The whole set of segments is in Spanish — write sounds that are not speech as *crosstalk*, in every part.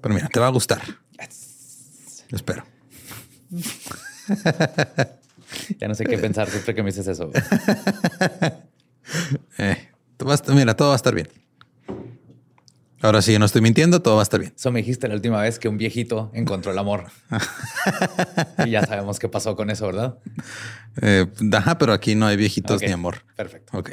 Pero mira, te va a gustar. Espero. *laughs* Ya no sé qué pensar siempre que me dices eso. *laughs* Eh, mira, todo va a estar bien. Ahora sí, no estoy mintiendo, todo va a estar bien. Eso me dijiste la última vez que un viejito encontró el amor. *laughs* y ya sabemos qué pasó con eso, ¿verdad? Eh, ajá, pero aquí no hay viejitos ni amor. Perfecto. Ok.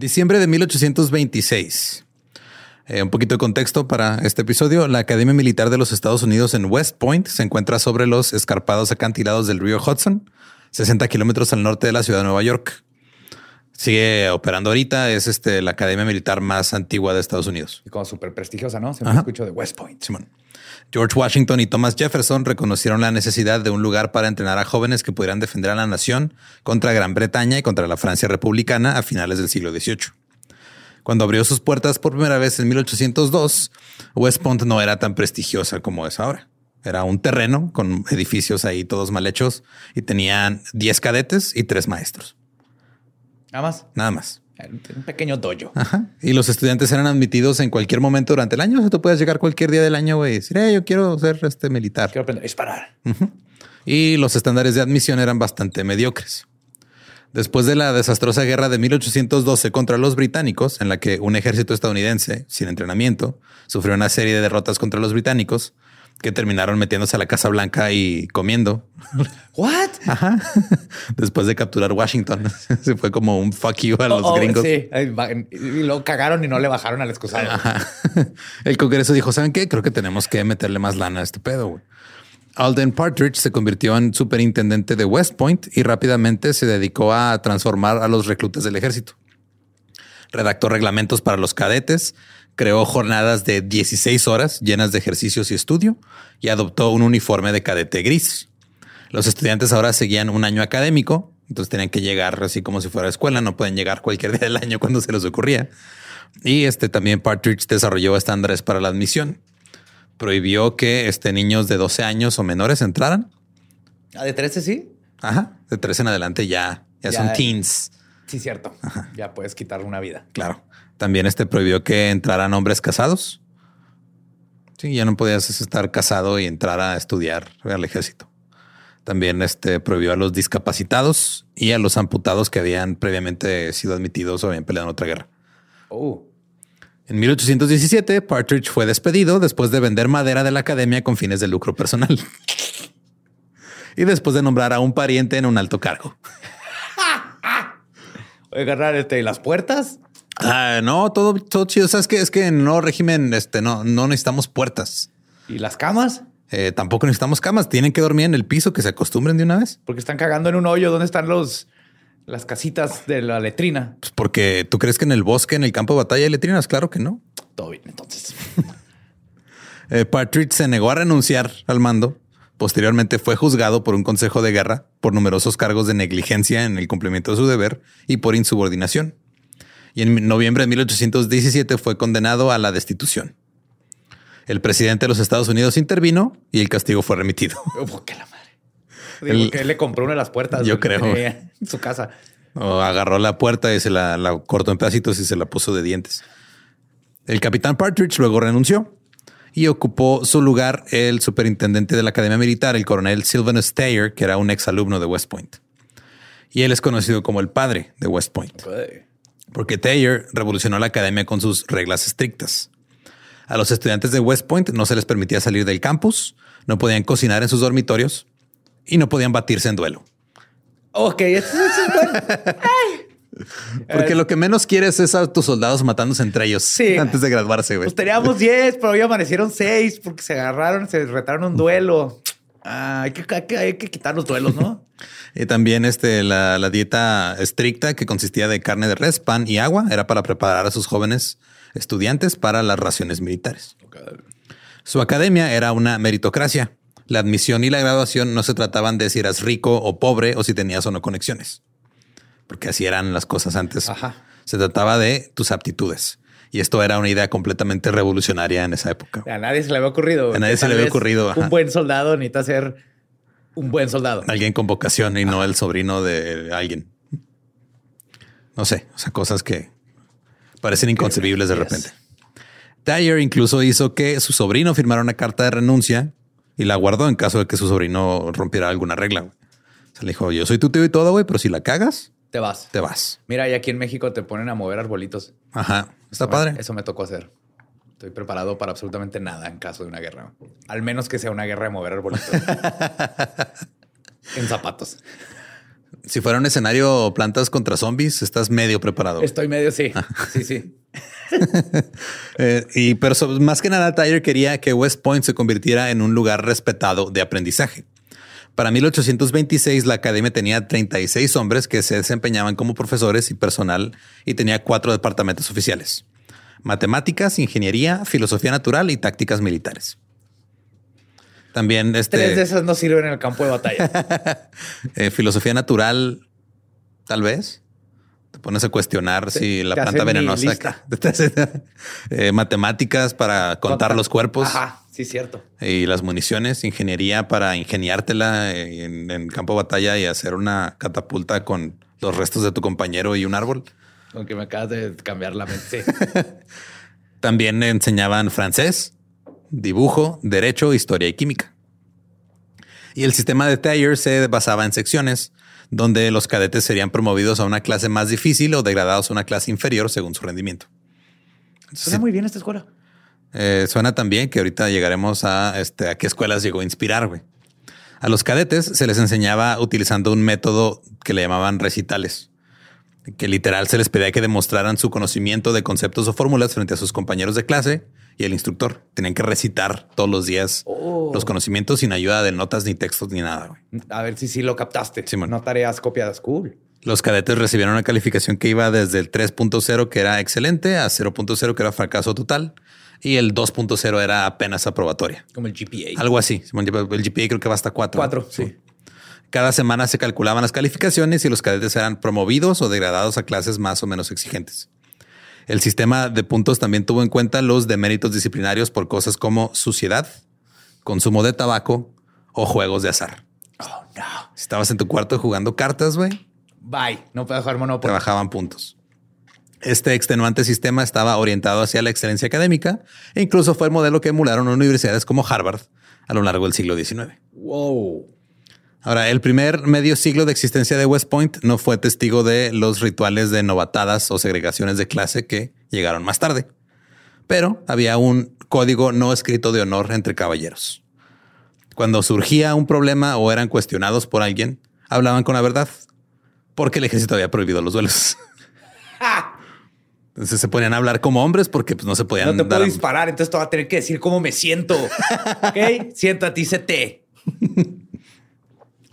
Diciembre de 1826. Eh, un poquito de contexto para este episodio. La Academia Militar de los Estados Unidos en West Point se encuentra sobre los escarpados acantilados del río Hudson, 60 kilómetros al norte de la ciudad de Nueva York. Sigue operando ahorita. Es este, la Academia Militar más antigua de Estados Unidos. Y como súper prestigiosa, ¿no? Siempre Ajá. escucho de West Point. Simón. George Washington y Thomas Jefferson reconocieron la necesidad de un lugar para entrenar a jóvenes que pudieran defender a la nación contra Gran Bretaña y contra la Francia republicana a finales del siglo XVIII. Cuando abrió sus puertas por primera vez en 1802, West Point no era tan prestigiosa como es ahora. Era un terreno con edificios ahí todos mal hechos y tenían 10 cadetes y 3 maestros. Nada más. Nada más. Un pequeño dojo. Ajá. Y los estudiantes eran admitidos en cualquier momento durante el año. O sea, tú puedes llegar cualquier día del año güey, y decir, eh, yo quiero ser este militar. Quiero aprender a disparar. Y los estándares de admisión eran bastante mediocres. Después de la desastrosa guerra de 1812 contra los británicos, en la que un ejército estadounidense, sin entrenamiento, sufrió una serie de derrotas contra los británicos, que terminaron metiéndose a la Casa Blanca y comiendo. *laughs* What? Ajá. *laughs* Después de capturar Washington. *laughs* Se fue como un fuck you a los Oh, oh, gringos. Sí, y lo cagaron y no le bajaron al excusado. Ajá. El Congreso dijo, ¿saben qué? Creo que tenemos que meterle más lana a este pedo. güey". Alden Partridge se convirtió en superintendente de West Point y rápidamente se dedicó a transformar a los reclutas del ejército. Redactó reglamentos para los cadetes, creó jornadas de 16 horas llenas de ejercicios y estudio y adoptó un uniforme de cadete gris. Los estudiantes ahora seguían un año académico, entonces tenían que llegar así como si fuera escuela, no pueden llegar cualquier día del año cuando se les ocurría. Y este también Partridge desarrolló estándares para la admisión. Prohibió que este, niños de 12 años o menores entraran. Ah, de 13 sí. Ajá. De 13 en adelante ya, ya, Ya. son teens. Sí, cierto. Ya puedes quitar una vida. Claro. También este prohibió que entraran hombres casados. Sí, ya no podías estar casado y entrar a estudiar al ejército. También este prohibió a los discapacitados y a los amputados que habían previamente sido admitidos o habían peleado en otra guerra. Oh, En 1817, Partridge fue despedido después de vender madera de la academia con fines de lucro personal. *laughs* y después de nombrar a un pariente en un alto cargo. *laughs* Oye, agarrar este, las puertas. Ah, no, todo, todo chido. Sabes que es que en no régimen, este, no, no necesitamos puertas. ¿Y las camas? Eh, tampoco necesitamos camas. Tienen que dormir en el piso, que se acostumbren de una vez. Porque están cagando en un hoyo. ¿Dónde están los las casitas de la letrina? Pues porque tú crees que en el bosque, en el campo de batalla hay letrinas. Claro que no. Todo bien, entonces. *laughs* Eh, Partridge se negó a renunciar al mando. Posteriormente fue juzgado por un consejo de guerra por numerosos cargos de negligencia en el cumplimiento de su deber y por insubordinación. Y en noviembre de 1817 fue condenado a la destitución. El presidente de los Estados Unidos intervino y el castigo fue remitido. *laughs* ¿Por qué la madre? Digo, El- que él le compró una de las puertas. Yo creo. En su casa. O agarró la puerta y se la, la cortó en pedacitos y se la puso de dientes. El capitán Partridge luego renunció y ocupó su lugar el superintendente de la Academia Militar, el coronel Sylvanus Stayer, que era un exalumno de West Point. Y él es conocido como el padre de West Point, porque Thayer revolucionó la academia con sus reglas estrictas. A los estudiantes de West Point no se les permitía salir del campus, no podían cocinar en sus dormitorios y no podían batirse en duelo. Ok, eso, es. *laughs* Porque lo que menos quieres es a tus soldados matándose entre ellos Sí. antes de graduarse, güey. Pues teníamos 10, pero hoy amanecieron 6 porque se agarraron, se retaron un duelo. Ah, hay, que, hay, que, hay que quitar los duelos, ¿no? *laughs* Y también este, la, la dieta estricta que consistía de carne de res, pan y agua era para preparar a sus jóvenes estudiantes para las raciones militares. Su academia era una meritocracia. La admisión y la graduación no se trataban de si eras rico o pobre o si tenías o no conexiones, porque así eran las cosas antes. Ajá. Se trataba de tus aptitudes. Y esto era una idea completamente revolucionaria en esa época. A nadie se le había ocurrido. A nadie se le había ocurrido, ajá. Un buen soldado necesita ser un buen soldado. Alguien con vocación y no el sobrino de alguien. No sé, o sea, cosas que parecen inconcebibles de repente. Dyer incluso hizo que su sobrino firmara una carta de renuncia y la guardó en caso de que su sobrino rompiera alguna regla. güey. Se le dijo, yo soy tu tío y todo, güey, pero si la cagas, Te vas. te vas. Mira, y aquí en México te ponen a mover arbolitos. Ajá, está padre. Eso me tocó hacer. Estoy preparado para absolutamente nada en caso de una guerra. Al menos que sea una guerra de mover arbolitos. *laughs* en zapatos. Si fuera un escenario plantas contra zombies, estás medio preparado. Estoy medio, sí. Sí, sí. *laughs* Eh, y pero más que nada, Tyler quería que West Point se convirtiera en un lugar respetado de aprendizaje. Para 1826, la academia tenía 36 hombres que se desempeñaban como profesores y personal y tenía cuatro departamentos oficiales. Matemáticas, ingeniería, filosofía natural y tácticas militares. También Tres de este, esas no sirven en el campo de batalla. *laughs* eh, filosofía natural, tal vez. Te pones a cuestionar si la planta venenosa. *laughs* eh, matemáticas para contar los cuerpos Ajá, sí, cierto. y las municiones. Ingeniería para ingeniártela en, en campo de batalla y hacer una catapulta con los restos de tu compañero y un árbol. Aunque me acabas de cambiar la mente. *laughs* También enseñaban francés, dibujo, derecho, historia y química. Y el sistema de taller se basaba en secciones, donde los cadetes serían promovidos a una clase más difícil o degradados a una clase inferior según su rendimiento. Suena muy bien esta escuela. Eh, suena también que ahorita llegaremos a, este, a qué escuelas llegó a inspirar. Güey. A los cadetes se les enseñaba utilizando un método que le llamaban recitales, que literal se les pedía que demostraran su conocimiento de conceptos o fórmulas frente a sus compañeros de clase y el instructor. Tenían que recitar todos los días Oh. los conocimientos sin ayuda de notas ni textos ni nada. güey. A ver si sí lo captaste. Simón. No tareas copiadas. Cool. Los cadetes recibieron una calificación que iba desde el 3.0, que era excelente, a 0.0, que era fracaso total, y el 2.0 era apenas aprobatoria. Como el GPA. Algo así. El GPA creo que va hasta 4. Cuatro, sí. Cada semana se calculaban las calificaciones y los cadetes eran promovidos o degradados a clases más o menos exigentes. El sistema de puntos también tuvo en cuenta los deméritos disciplinarios por cosas como suciedad, consumo de tabaco o juegos de azar. Oh, no. Si estabas en tu cuarto jugando cartas, güey, Bye. No puedo jugar te Monopoly. bajaban puntos. Este extenuante sistema estaba orientado hacia la excelencia académica e incluso fue el modelo que emularon universidades como Harvard a lo largo del siglo XIX. Wow. Ahora, el primer medio siglo de existencia de West Point no fue testigo de los rituales de novatadas o segregaciones de clase que llegaron más tarde, pero había un código no escrito de honor entre caballeros. Cuando surgía un problema o eran cuestionados por alguien, hablaban con la verdad, porque el ejército había prohibido los duelos. *laughs* Entonces se ponían a hablar como hombres porque pues, no se podían No te puedo dar- disparar, entonces te voy a tener que decir cómo me siento. *laughs* ok, siéntate y sé té.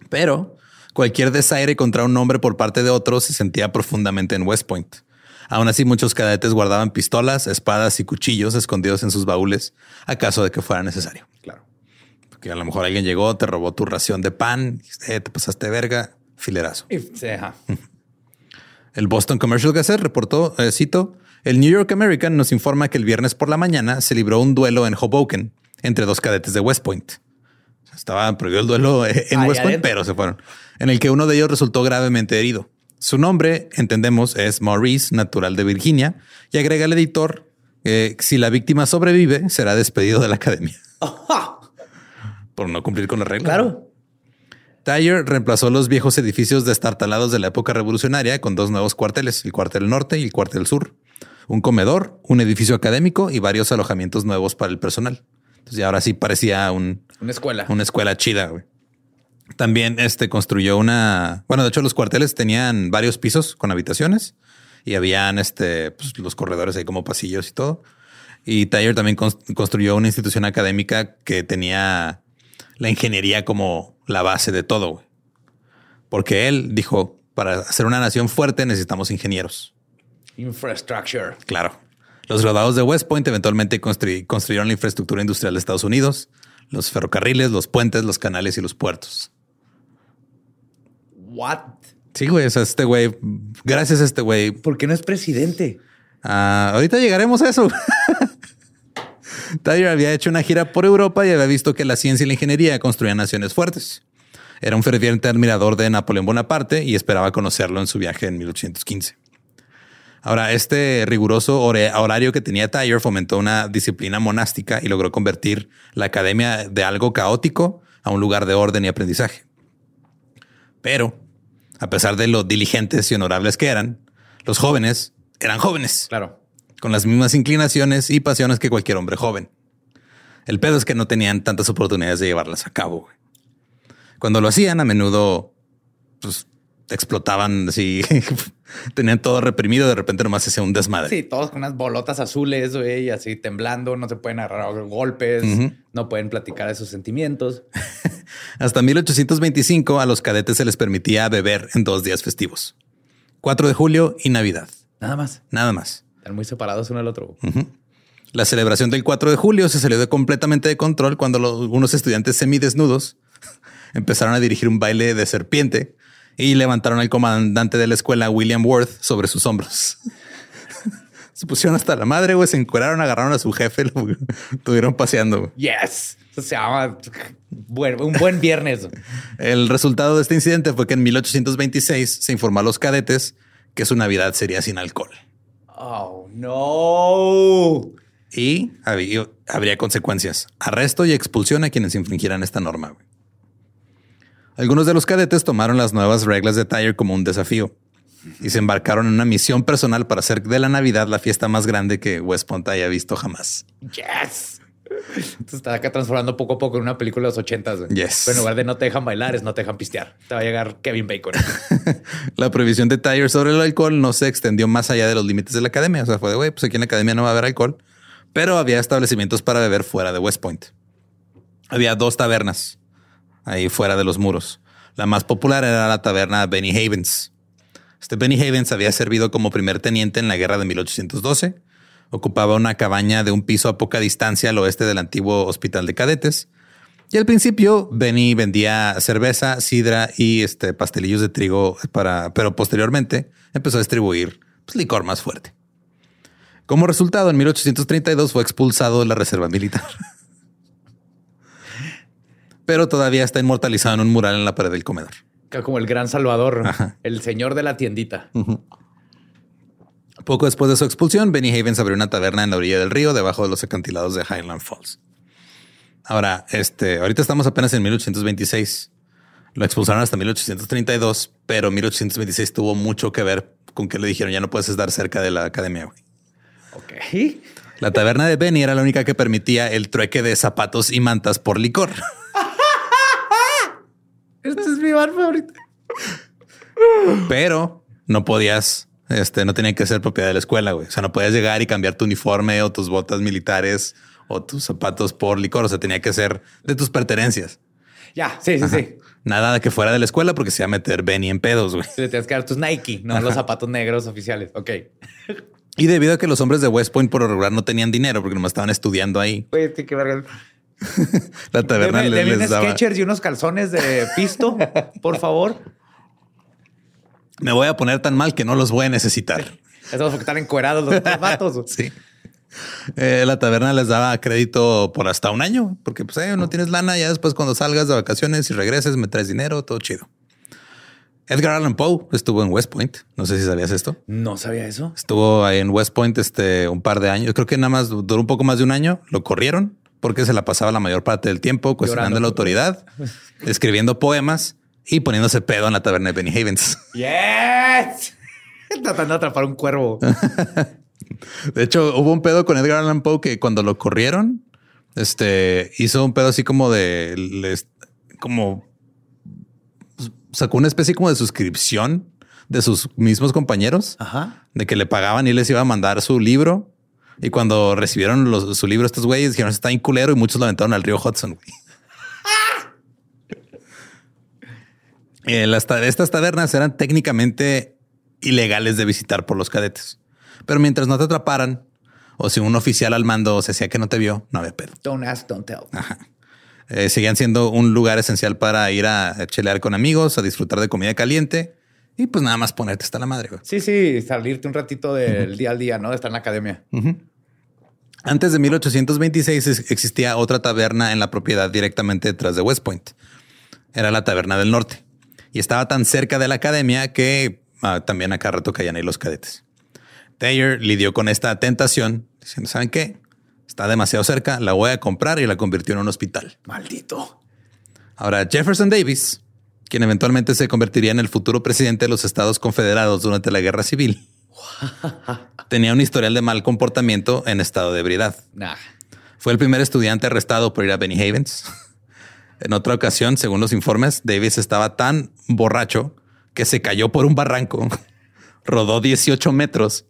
Pero cualquier desaire contra un hombre por parte de otro se sentía profundamente en West Point. Aún así, muchos cadetes guardaban pistolas, espadas y cuchillos escondidos en sus baúles a caso de que fuera necesario. Claro. Porque a lo mejor alguien llegó, te robó tu ración de pan, eh, te pasaste verga, filerazo. Y. El Boston Commercial Gazette reportó, eh, cito, el New York American nos informa que el viernes por la mañana se libró un duelo en Hoboken entre dos cadetes de West Point. Estaba prohibido el duelo eh, en Ahí West Point, pero se fueron. En el que uno de ellos resultó gravemente herido. Su nombre, entendemos, es Maurice, natural de Virginia, y agrega el editor, eh, si la víctima sobrevive, será despedido de la academia por no cumplir con las reglas. Claro. Dyer reemplazó los viejos edificios destartalados de la época revolucionaria con dos nuevos cuarteles, el cuartel norte y el cuartel sur. Un comedor, un edificio académico y varios alojamientos nuevos para el personal. Entonces ya ahora sí parecía un, Una escuela. una escuela chida. güey. También este construyó una. Bueno, de hecho, los cuarteles tenían varios pisos con habitaciones y habían este, pues, los corredores ahí como pasillos y todo. Y Tyler también cons- construyó una institución académica que tenía la ingeniería como la base de todo. güey. Porque él dijo: para hacer una nación fuerte necesitamos ingenieros. Infrastructure. Claro. Los graduados de West Point eventualmente construy- construyeron la infraestructura industrial de Estados Unidos, los ferrocarriles, los puentes, los canales y los puertos. What? Sí, güey. O sea, este güey, gracias a este güey. ¿Por qué no es presidente? ah, ahorita llegaremos a eso. *laughs* Tyler había hecho una gira por Europa y había visto que la ciencia y la ingeniería construían naciones fuertes. Era un ferviente admirador de Napoleón Bonaparte y esperaba conocerlo en su viaje en 1815. Ahora, este riguroso horario que tenía Tyler fomentó una disciplina monástica y logró convertir la academia de algo caótico a un lugar de orden y aprendizaje. Pero, a pesar de lo diligentes y honorables que eran, los jóvenes eran jóvenes, Claro. con las mismas inclinaciones y pasiones que cualquier hombre joven. El pedo es que no tenían tantas oportunidades de llevarlas a cabo. Cuando lo hacían, a menudo pues, explotaban así, *laughs* tenían todo reprimido, de repente nomás se hacía un desmadre. Sí, todos con unas bolotas azules, güey, así temblando, no se pueden agarrar golpes, no pueden platicar de sus sentimientos. *laughs* Hasta 1825 a los cadetes se les permitía beber en dos días festivos. 4 de julio y Navidad. Nada más. Nada más. Están muy separados uno del otro. La celebración del 4 de julio se salió de completamente de control cuando los- algunos estudiantes semidesnudos *laughs* empezaron a dirigir un baile de serpiente y levantaron al comandante de la escuela, William Worth, sobre sus hombros. se pusieron hasta la madre, güey, se encueraron, agarraron a su jefe, lo estuvieron paseando. güey. Yes. Eso se llama un buen viernes. El resultado de este incidente fue que en 1826 se informó a los cadetes que su Navidad sería sin alcohol. Oh, no. Y había- habría consecuencias, arresto y expulsión a quienes infringieran esta norma. güey. Algunos de los cadetes tomaron las nuevas reglas de Tyre como un desafío y se embarcaron en una misión personal para hacer de la Navidad la fiesta más grande que West Point haya visto jamás. Yes. Se está acá transformando poco a poco en una película de los ochentas. Yes. Pero en lugar de no te dejan bailar, es no te dejan pistear. Te va a llegar Kevin Bacon. *laughs* La prohibición de Tyre sobre el alcohol no se extendió más allá de los límites de la academia. O sea, fue de, güey, pues aquí en la academia no va a haber alcohol, pero había establecimientos para beber fuera de West Point. Había dos tabernas ahí fuera de los muros. La más popular era la taberna Benny Havens. Este Benny Havens había servido como primer teniente en la guerra de 1812. Ocupaba una cabaña de un piso a poca distancia al oeste del antiguo hospital de cadetes. Y al principio, Benny vendía cerveza, sidra y este, pastelillos de trigo para, pero posteriormente empezó a distribuir pues, licor más fuerte. Como resultado, en 1832 fue expulsado de la reserva militar. *laughs* pero todavía está inmortalizado en un mural en la pared del comedor. Como el gran salvador, Ajá. el señor de la tiendita. Poco después de su expulsión, Benny Havens abrió una taberna en la orilla del río, debajo de los acantilados de Highland Falls. Ahora, este, ahorita estamos apenas en 1826. Lo expulsaron hasta 1832, pero 1826 tuvo mucho que ver con que le dijeron ya no puedes estar cerca de la academia. güey". Ok. La taberna de Benny era la única que permitía el trueque de zapatos y mantas por licor. Este es mi bar favorito. pero no podías, este, no tenía que ser propiedad de la escuela, güey. O sea, no podías llegar y cambiar tu uniforme o tus botas militares o tus zapatos por licor. O sea, tenía que ser de tus pertenencias. Ya, sí, sí, sí. Nada de que fuera de la escuela porque se iba a meter Benny en pedos, güey. Le tienes que dar tus Nike, no los zapatos negros oficiales. Ok. Y debido a que los hombres de West Point por lo regular no tenían dinero porque nomás estaban estudiando ahí, qué verga. *laughs* la taberna Deme, les, deme les daba. Y unos calzones de pisto, *laughs* por favor. Me voy a poner tan mal que no los voy a necesitar. Eso porque están encuerados los vatos. *laughs* Sí. Eh, la taberna les daba crédito por hasta un año, porque pues eh, no tienes lana, ya después cuando salgas de vacaciones y regreses me traes dinero, todo chido. Edgar Allan Poe estuvo en West Point. No sé si sabías esto. No sabía eso. Estuvo ahí en West Point este, un par de años. Creo que nada más duró un poco más de un año. Lo corrieron porque se la pasaba la mayor parte del tiempo cuestionando Llorando. la autoridad, *laughs* escribiendo poemas y poniéndose pedo en la taberna de Benny Havens. Yes. *laughs* Tratando de atrapar un cuervo. *laughs* De hecho, hubo un pedo con Edgar Allan Poe que cuando lo corrieron, este hizo un pedo así como de les, como sacó una especie como de suscripción de sus mismos compañeros Ajá. de que le pagaban y les iba a mandar su libro. Y cuando recibieron los- su libro, estos güeyes dijeron está bien culero y muchos lo aventaron al río Hudson. güey. *laughs* Eh, las ta- estas tabernas eran técnicamente ilegales de visitar por los cadetes, pero mientras no te atraparan o si un oficial al mando se hacía que no te vio, no había pedo. Don't ask, don't tell. Eh, seguían siendo un lugar esencial para ir a chelear con amigos, a disfrutar de comida caliente y pues nada más ponerte hasta la madre. güey. Sí, sí, salirte un ratito del día al día, ¿no? De estar en la academia. Antes de 1826 es- existía otra taberna en la propiedad directamente detrás de West Point. Era la Taberna del Norte y estaba tan cerca de la academia que ah, también acá rato caían ahí los cadetes. Thayer lidió con esta tentación diciendo, ¿saben qué? Está demasiado cerca, la voy a comprar y la convirtió en un hospital. Maldito. Ahora, Jefferson Davis, quien eventualmente se convertiría en el futuro presidente de los Estados Confederados durante la Guerra Civil, *laughs* tenía un historial de mal comportamiento en estado de ebriedad. Nah. Fue el primer estudiante arrestado por ir a Benny Havens. *laughs* En otra ocasión, según los informes, Davis estaba tan borracho que se cayó por un barranco, *laughs* rodó 18 metros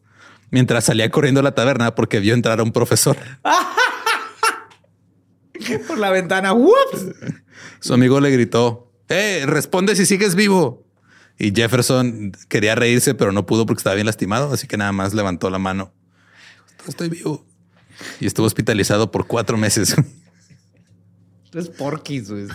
mientras salía corriendo a la taberna porque vio entrar a un profesor. Por la ventana. Su amigo le gritó, ¡Eh, responde si sigues vivo! Y Jefferson quería reírse, pero no pudo porque estaba bien lastimado, así que nada más levantó la mano. Estoy vivo. Y estuvo hospitalizado por cuatro meses. *laughs* Es porquis, güey.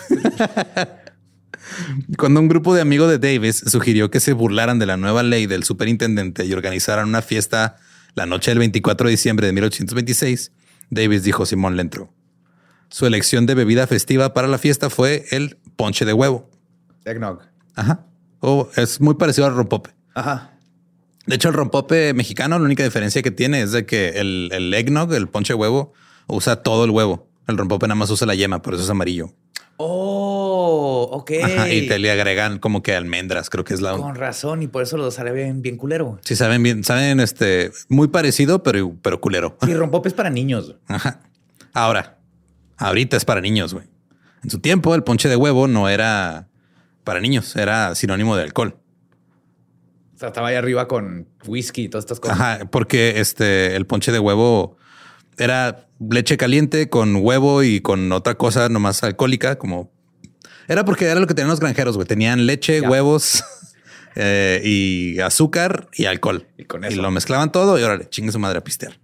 *laughs* Cuando un grupo de amigos de Davis sugirió que se burlaran de la nueva ley del superintendente y organizaran una fiesta la noche del 24 de diciembre de 1826, Davis dijo Simón le entró. Su elección de bebida festiva para la fiesta fue el ponche de huevo. Eggnog. Ajá. O es muy parecido al rompope. Ajá. De hecho, el rompope mexicano, la única diferencia que tiene es de que el, el eggnog, el ponche de huevo, usa todo el huevo. El rompope nada más usa la yema, por eso es amarillo. Oh, ok. Ajá, y te le agregan como que almendras, creo que es la... Con razón, y por eso lo sabe bien, culero. Sí, saben bien, saben este, muy parecido, pero, pero culero. Sí, rompope es para niños. Ajá. Ahora, ahorita es para niños, güey. En su tiempo, el ponche de huevo no era para niños, era sinónimo de alcohol. O sea, estaba ahí arriba con whisky y todas estas cosas. Ajá, porque este, el ponche de huevo era leche caliente con huevo y con otra cosa nomás alcohólica, como era porque era lo que tenían los granjeros, güey. Tenían leche, Ya. huevos *laughs* eh, y azúcar y alcohol. Y con eso. lo mezclaban todo y órale, chingue su madre a pistear.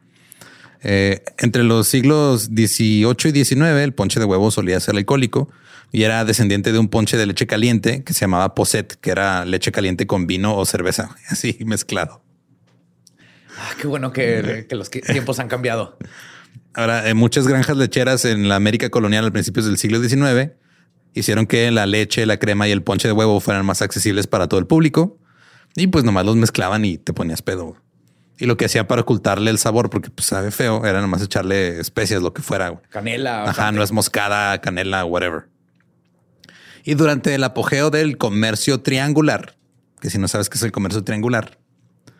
Eh, entre los siglos XVIII y XIX, el ponche de huevo solía ser alcohólico y era descendiente de un ponche de leche caliente que se llamaba posset, que era leche caliente con vino o cerveza, *laughs* así mezclado. Ah, qué bueno que, que los tiempos han cambiado. Ahora, en muchas granjas lecheras en la América colonial a principios del siglo XIX hicieron que la leche, la crema y el ponche de huevo fueran más accesibles para todo el público y pues nomás los mezclaban y te ponías pedo. Y lo que hacía para ocultarle el sabor, porque pues sabe feo, era nomás echarle especias, lo que fuera. güey. Canela. Ajá, no es moscada, canela, whatever. Y durante el apogeo del comercio triangular, que si no sabes qué es el comercio triangular,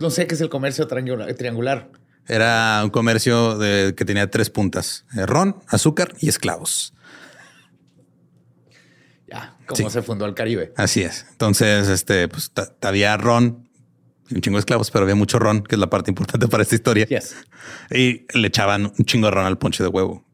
No sé qué es el comercio triangular. triangular. Era un comercio de- que tenía tres puntas: eh, ron, azúcar y esclavos. Ya, cómo Sí. se fundó el Caribe. Así es. Entonces, este, pues había ron un chingo de esclavos, pero había mucho ron, que es la parte importante para esta historia. Yes. Y le echaban un chingo de ron al ponche de huevo.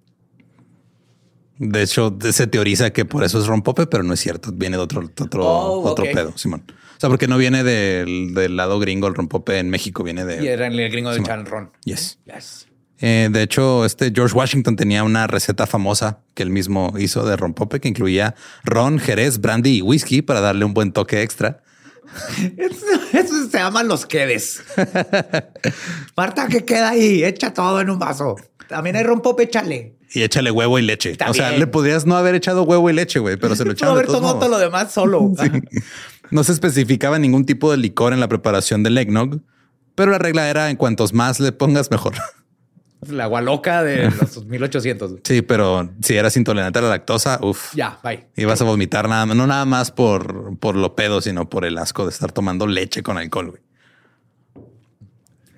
De hecho, se teoriza que por eso es rompope, pero no es cierto. Viene de otro, de otro, Oh, otro pedo, Simón. O sea, porque no viene del, del lado gringo el rompope en México, viene de. Y era el gringo de. Chan Ron. Yes. Yes. Eh, de hecho, este George Washington tenía una receta famosa que él mismo hizo de rompope que incluía ron, jerez, brandy y whisky para darle un buen toque extra. *laughs* Eso, eso se llaman los quedes. *laughs* Marta, ¿qué queda ahí? Echa todo en un vaso. También hay rompope, échale. Y échale huevo y leche. O sea, le podrías no haber echado huevo y leche, güey, pero se lo *laughs* echaron haber tomado todo lo demás solo. No se especificaba ningún tipo de licor en la preparación del eggnog, pero la regla era en cuantos más le pongas, mejor. La agua loca de *laughs* los 1800. Sí, pero si eras intolerante a la lactosa, uff. Ya, bye. Ibas a vomitar nada no nada más por, por lo pedo, sino por el asco de estar tomando leche con alcohol. güey.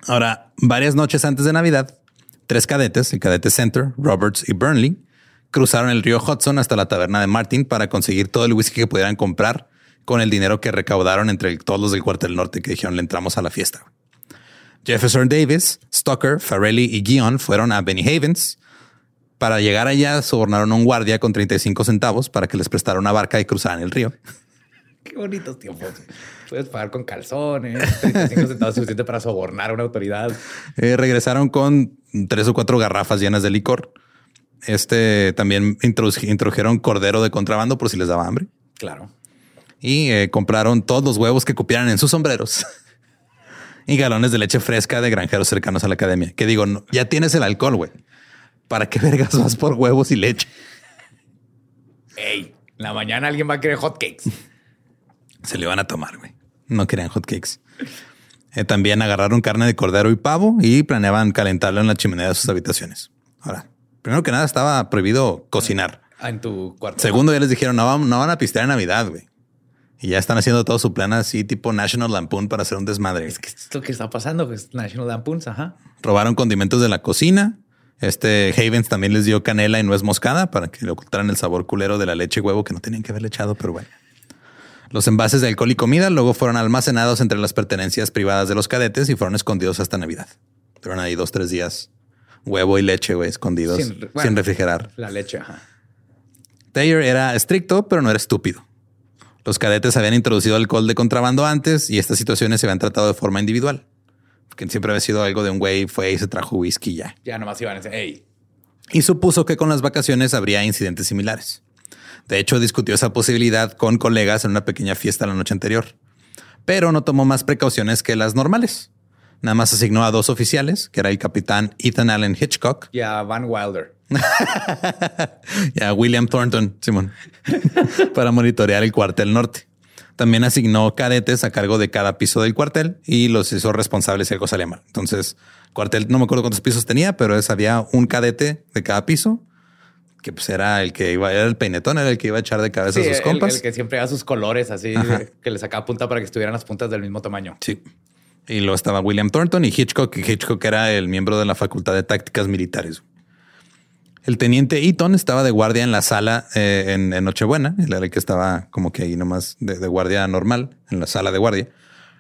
Ahora, varias noches antes de Navidad, tres cadetes, el cadete Center, Roberts y Burnley, cruzaron el río Hudson hasta la taberna de Martin para conseguir todo el whisky que pudieran comprar con el dinero que recaudaron entre todos los del cuartel norte que dijeron le entramos a la fiesta. Jefferson Davis, Stoker, Farrelly y Guion fueron a Benny Havens. Para llegar allá, sobornaron a un guardia con 35 centavos para que les prestara una barca y cruzaran el río. *laughs* Qué bonitos tiempos. Puedes pagar con calzones, 35 centavos suficiente para sobornar a una autoridad. Eh, regresaron con tres o cuatro garrafas llenas de licor. Este también introdu- introdujeron cordero de contrabando por si les daba hambre Claro. y eh, compraron todos los huevos que cupieran en sus sombreros *laughs* y galones de leche fresca de granjeros cercanos a la academia. Que digo, no, ya tienes el alcohol, güey. ¿Para qué *laughs* vergas vas por huevos y leche? Ey, en la mañana alguien va a querer hotcakes. Se le iban a tomar, güey. No querían hotcakes. Eh, también agarraron carne de cordero y pavo y planeaban calentarlo en la chimenea de sus habitaciones. Ahora, primero que nada estaba prohibido cocinar. Ah, en tu cuarto. Segundo, ya les dijeron, no, van- no van a pistear en Navidad, güey. Y ya están haciendo todo su plan así, tipo National Lampoon para hacer un desmadre. Es que es lo que está pasando, pues National Lampoons, ajá. Robaron condimentos de la cocina. Este Havens también les dio canela y nuez moscada para que le ocultaran el sabor culero de la leche y huevo que no tenían que haberle echado, pero bueno. Los envases de alcohol y comida luego fueron almacenados entre las pertenencias privadas de los cadetes y fueron escondidos hasta Navidad. Fueron ahí dos, tres días. Huevo y leche, güey, escondidos Sin refrigerar. La leche, ajá. Taylor era estricto, pero no era estúpido. Los cadetes habían introducido alcohol de contrabando antes y estas situaciones se habían tratado de forma individual. Que siempre había sido algo de un güey fue y se trajo whisky y ya. Ya nomás iban a decir, hey, Y supuso que con las vacaciones habría incidentes similares. De hecho, discutió esa posibilidad con colegas en una pequeña fiesta la noche anterior, pero no tomó más precauciones que las normales. Nada más asignó a dos oficiales, que era el capitán Ethan Allen Hitchcock y a Van Wilder. *laughs* y a William Thornton, Simón, *laughs* para monitorear el cuartel norte. También asignó cadetes a cargo de cada piso del cuartel y los hizo responsables si algo salía mal. Entonces, cuartel, no me acuerdo cuántos pisos tenía, pero es, había un cadete de cada piso que pues era el que iba, era el peinetón, era el que iba a echar de cabeza a sus compas. el que siempre da sus colores así, que le sacaba punta para que estuvieran las puntas del mismo tamaño. Sí. Y luego estaba William Thornton y Hitchcock. y Hitchcock era el miembro de la Facultad de Tácticas Militares. El teniente Eaton estaba de guardia en la sala eh, en, en Nochebuena. Él era el que estaba como que ahí nomás de, de guardia normal, en la sala de guardia.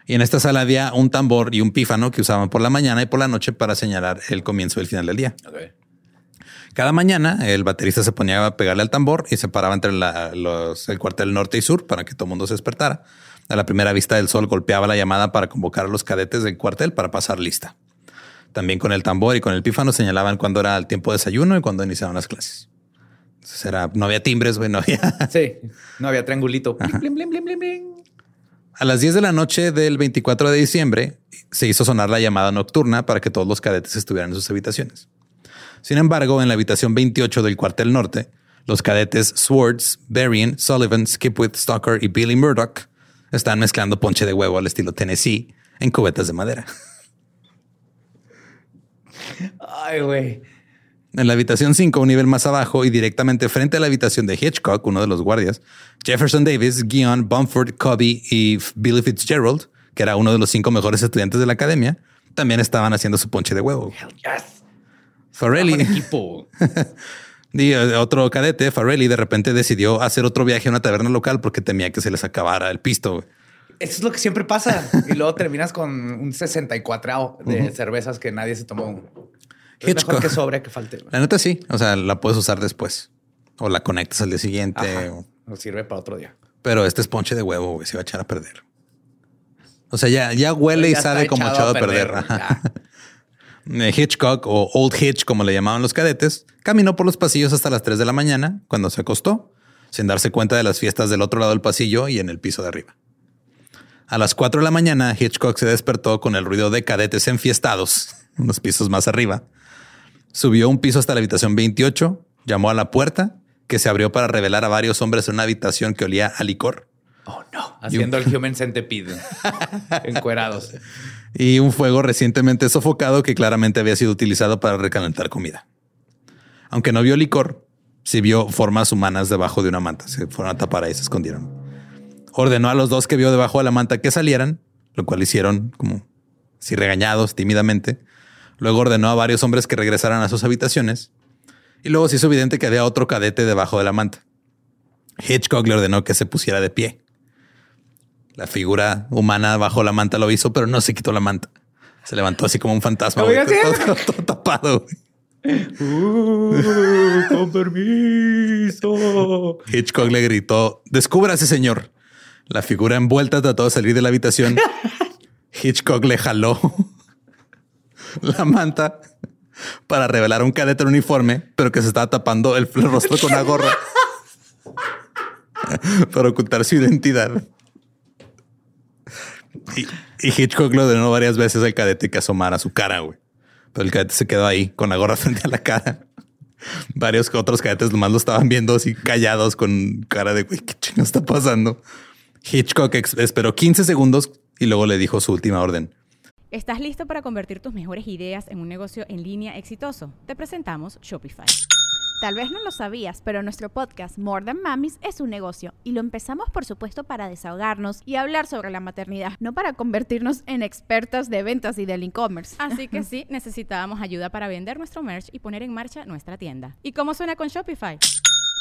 Y en esta sala había un tambor y un pífano que usaban por la mañana y por la noche para señalar el comienzo y el final del día. Cada mañana el baterista se ponía a pegarle al tambor y se paraba entre la- los- el cuartel norte y sur para que todo el mundo se despertara. A la primera vista del sol golpeaba la llamada para convocar a los cadetes del cuartel para pasar lista. También con el tambor y con el pífano señalaban cuándo era el tiempo de desayuno y cuándo iniciaban las clases. Entonces era, no había timbres, güey, no había. *laughs* Sí, no había triangulito. Blim, blim, blim, blim, blim. A las 10 de la noche del 24 de diciembre se hizo sonar la llamada nocturna para que todos los cadetes estuvieran en sus habitaciones. Sin embargo, en la habitación 28 del cuartel norte, los cadetes Swords, Berrien, Sullivan, Skipwith, Stalker y Billy Murdoch están mezclando ponche de huevo al estilo Tennessee en cubetas de madera. *laughs* Ay, güey. En la habitación 5, un nivel más abajo y directamente frente a la habitación de Hitchcock, uno de los guardias, Jefferson Davis, Guion, Bumford, Cobby y Billy Fitzgerald, que era uno de los cinco mejores estudiantes de la academia, también estaban haciendo su ponche de huevo. Yes. Farrelly, *laughs* y eh, otro cadete, Farrelly, de repente decidió hacer otro viaje a una taberna local porque temía que se les acabara el pisto. Eso es lo que siempre pasa. Y luego terminas con un 64 de cervezas que nadie se tomó. Es Hitchcock. mejor que sobre que falte. La neta sí, o sea, la puedes usar después o la conectas al día siguiente. Ajá. o- Nos sirve para otro día. Pero este es ponche de huevo, güey, se va a echar a perder. O sea, ya, ya huele y Ya sabe como echado a perder. ya. *laughs* Eh, Hitchcock o Old Hitch, como le llamaban los cadetes, caminó por los pasillos hasta las 3 de la mañana cuando se acostó, sin darse cuenta de las fiestas del otro lado del pasillo y en el piso de arriba. A las 4 de la mañana, Hitchcock se despertó con el ruido de cadetes enfiestados, *laughs* unos pisos más arriba. Subió un piso hasta la habitación 28, llamó a la puerta, que se abrió para revelar a varios hombres en una habitación que olía a licor. Oh, no. Haciendo el human centipede. *laughs* Encuerados. y un fuego recientemente sofocado que claramente había sido utilizado para recalentar comida. Aunque no vio licor, sí vio formas humanas debajo de una manta. Se fueron a tapar ahí, se escondieron. Ordenó a los dos que vio debajo de la manta que salieran, lo cual hicieron como si regañados tímidamente. Luego ordenó a varios hombres que regresaran a sus habitaciones y luego se hizo evidente que había otro cadete debajo de la manta. Hitchcock le ordenó que se pusiera de pie. La figura humana bajo la manta lo hizo, pero no se quitó la manta. Se levantó así como un fantasma, güey, todo, todo- tapado. güey. con permiso. Hitchcock le gritó, descúbrase, señor. La figura envuelta trató de salir de la habitación. *laughs* Hitchcock le jaló *laughs* la manta para revelar a un cadete en uniforme, pero que se estaba tapando el rostro con una gorra *laughs* para ocultar su identidad. Y, y Hitchcock lo ordenó varias veces al cadete que asomara su cara, güey. Pero el cadete se quedó ahí con la gorra frente a la cara. Varios otros cadetes nomás lo estaban viendo así callados con cara de güey, ¿qué chingo está pasando? Hitchcock esperó 15 segundos y luego le dijo su última orden. ¿Estás listo para convertir tus mejores ideas en un negocio en línea exitoso? Te presentamos Shopify. Tal vez no lo sabías, pero nuestro podcast More Than Mamis es un negocio y lo empezamos por supuesto para desahogarnos y hablar sobre la maternidad, no para convertirnos en expertas de ventas y del e-commerce. Así que *laughs* sí, necesitábamos ayuda para vender nuestro merch y poner en marcha nuestra tienda. ¿Y cómo suena con Shopify?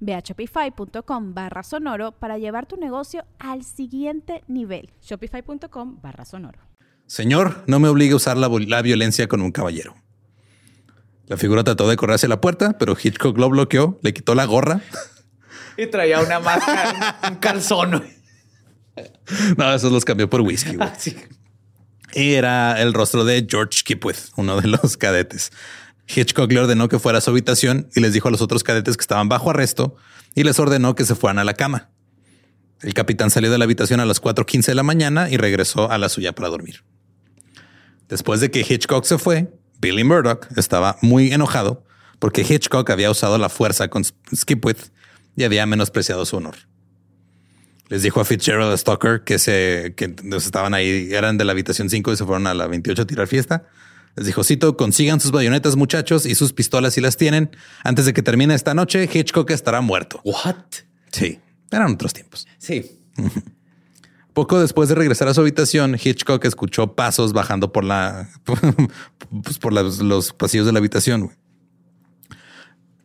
Ve a shopify.com barra sonoro para llevar tu negocio al siguiente nivel. Shopify.com barra sonoro. Señor, no me obligue a usar la, la violencia con un caballero. La figura trató de correr hacia la puerta, pero Hitchcock lo bloqueó, le quitó la gorra Y traía una máscara, un calzón. No, esos los cambió por whisky. güey. Sí. Y era el rostro de George Kipwith, uno de los cadetes. Hitchcock le ordenó que fuera a su habitación y les dijo a los otros cadetes que estaban bajo arresto y les ordenó que se fueran a la cama. El capitán salió de la habitación a las 4.15 de la mañana y regresó a la suya para dormir. Después de que Hitchcock se fue, Billy Murdoch estaba muy enojado porque Hitchcock había usado la fuerza con Skipwith y había menospreciado su honor. Les dijo a Fitzgerald a Stoker que se que estaban ahí, eran de la habitación 5 y se fueron a la 28 a tirar fiesta. Les dijo, Cito, consigan sus bayonetas, muchachos, y sus pistolas si las tienen. Antes de que termine esta noche, Hitchcock estará muerto. What? Sí, eran otros tiempos. Sí. *laughs* Poco después de regresar a su habitación, Hitchcock escuchó pasos bajando por la *laughs* pues, por las- los pasillos de la habitación.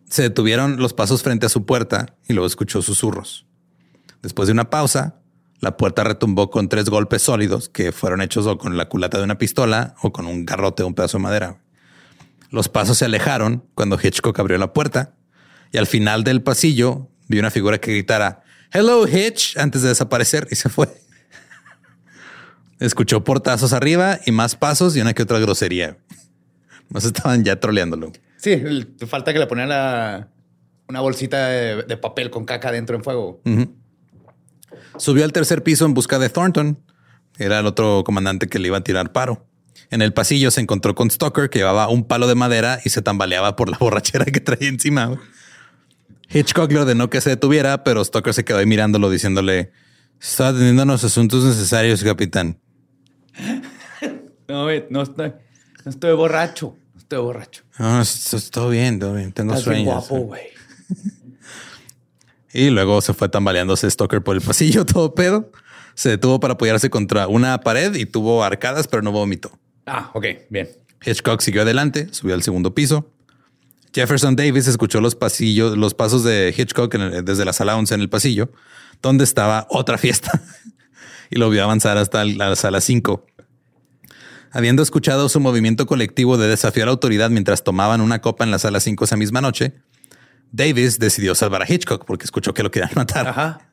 Se detuvieron los pasos frente a su puerta y luego escuchó susurros. Después de una pausa, la puerta retumbó con tres golpes sólidos que fueron hechos o con la culata de una pistola o con un garrote o un pedazo de madera. Los pasos se alejaron cuando Hitchcock abrió la puerta y al final del pasillo vio una figura que gritara Hello Hitch antes de desaparecer y se fue. Escuchó portazos arriba y más pasos y una que otra grosería. Nos estaban ya troleándolo. Sí, el- falta que le ponían la, una bolsita de, de papel con caca dentro en fuego. Subió al tercer piso en busca de Thornton. Era el otro comandante que le iba a tirar paro. En el pasillo se encontró con Stoker que llevaba un palo de madera y se tambaleaba por la *laughs* borrachera que traía encima. Hitchcock le ordenó que se detuviera, pero Stoker se quedó ahí mirándolo diciéndole, está atendiendo los asuntos necesarios, capitán. No, no estoy, no estoy borracho. No estoy borracho. No, es- es todo bien, todo bien. Tengo Estás bien sueños. guapo, güey. Y luego se fue tambaleándose Stoker por el pasillo, *laughs* todo pedo. Se detuvo para apoyarse contra una pared y tuvo arcadas, pero no vomitó. Ah, ok, bien. Hitchcock siguió adelante, subió al segundo piso. Jefferson Davis escuchó los pasillos, los pasos de Hitchcock el- desde la sala 11 en el pasillo, donde estaba otra fiesta, *laughs* y lo vio avanzar hasta la sala 5. Habiendo escuchado su movimiento colectivo de desafiar la autoridad mientras tomaban una copa en la sala 5 esa misma noche, Davis decidió salvar a Hitchcock porque escuchó que lo querían *laughs* matar. Ajá.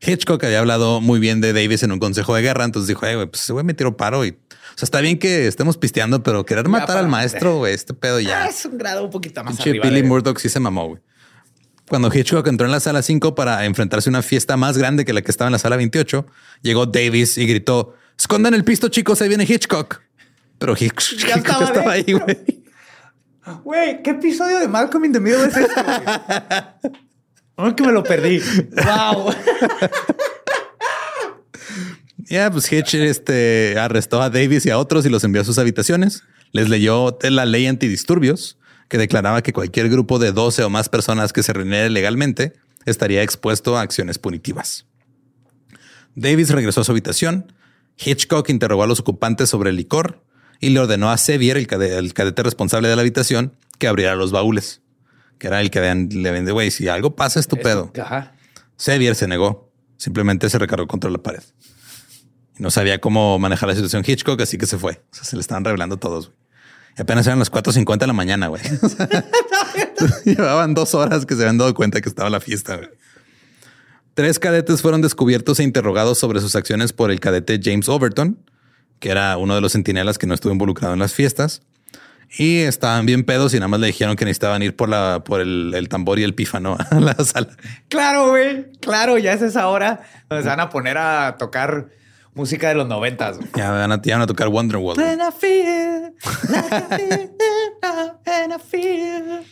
Hitchcock había hablado muy bien de Davis en un consejo de guerra, entonces dijo, "Eh, güey, pues güey me tiró paro y, o sea, está bien que estemos pisteando, pero querer matar al maestro, güey, este pedo Ah, ya. es un grado un poquito más arriba. Billy de- Murdoch sí se mamó, güey. Cuando Hitchcock entró en la sala 5 para enfrentarse a una fiesta más grande que la que estaba en la sala 28, llegó Davis y gritó, escondan el pisto, chicos, ahí viene Hitchcock. Pero Hitchcock Ya estaba estaba ahí, güey. Güey, ¿qué episodio de Malcolm in the Middle es este? No, *laughs* que me lo perdí. Wow. Ya, pues Hitch este, arrestó a Davis y a otros y los envió a sus habitaciones. Les leyó la ley antidisturbios que declaraba que cualquier grupo de 12 o más personas que se reuniera ilegalmente estaría expuesto a acciones punitivas. Davis regresó a su habitación. Hitchcock interrogó a los ocupantes sobre el licor y le ordenó a Sevier, el, cade- el cadete responsable de la habitación, que abriera los baúles, que era el que le vende, güey, si algo pasa, es tu pedo. Ajá. Sevier se negó. Simplemente se recargó contra la pared. Y no sabía cómo manejar la situación Hitchcock, así que se fue. O sea, se le estaban revelando todos. güey. Y apenas eran las 4.50 de la mañana, güey. *laughs* *laughs* O sea, Llevaban dos horas que se habían dado cuenta que estaba la fiesta. güey. Tres cadetes fueron descubiertos e interrogados sobre sus acciones por el cadete James Overton, que era uno de los centinelas que no estuvo involucrado en las fiestas. Y estaban bien pedos y nada más le dijeron que necesitaban ir por, la, por el, el tambor y el pífano *laughs* a la sala. Claro, güey. Claro, ya es esa hora donde se van a poner a tocar música de los noventas. güey. Ya van a, ya van a tocar Wonderwall. When I feel like I feel now, and I feel-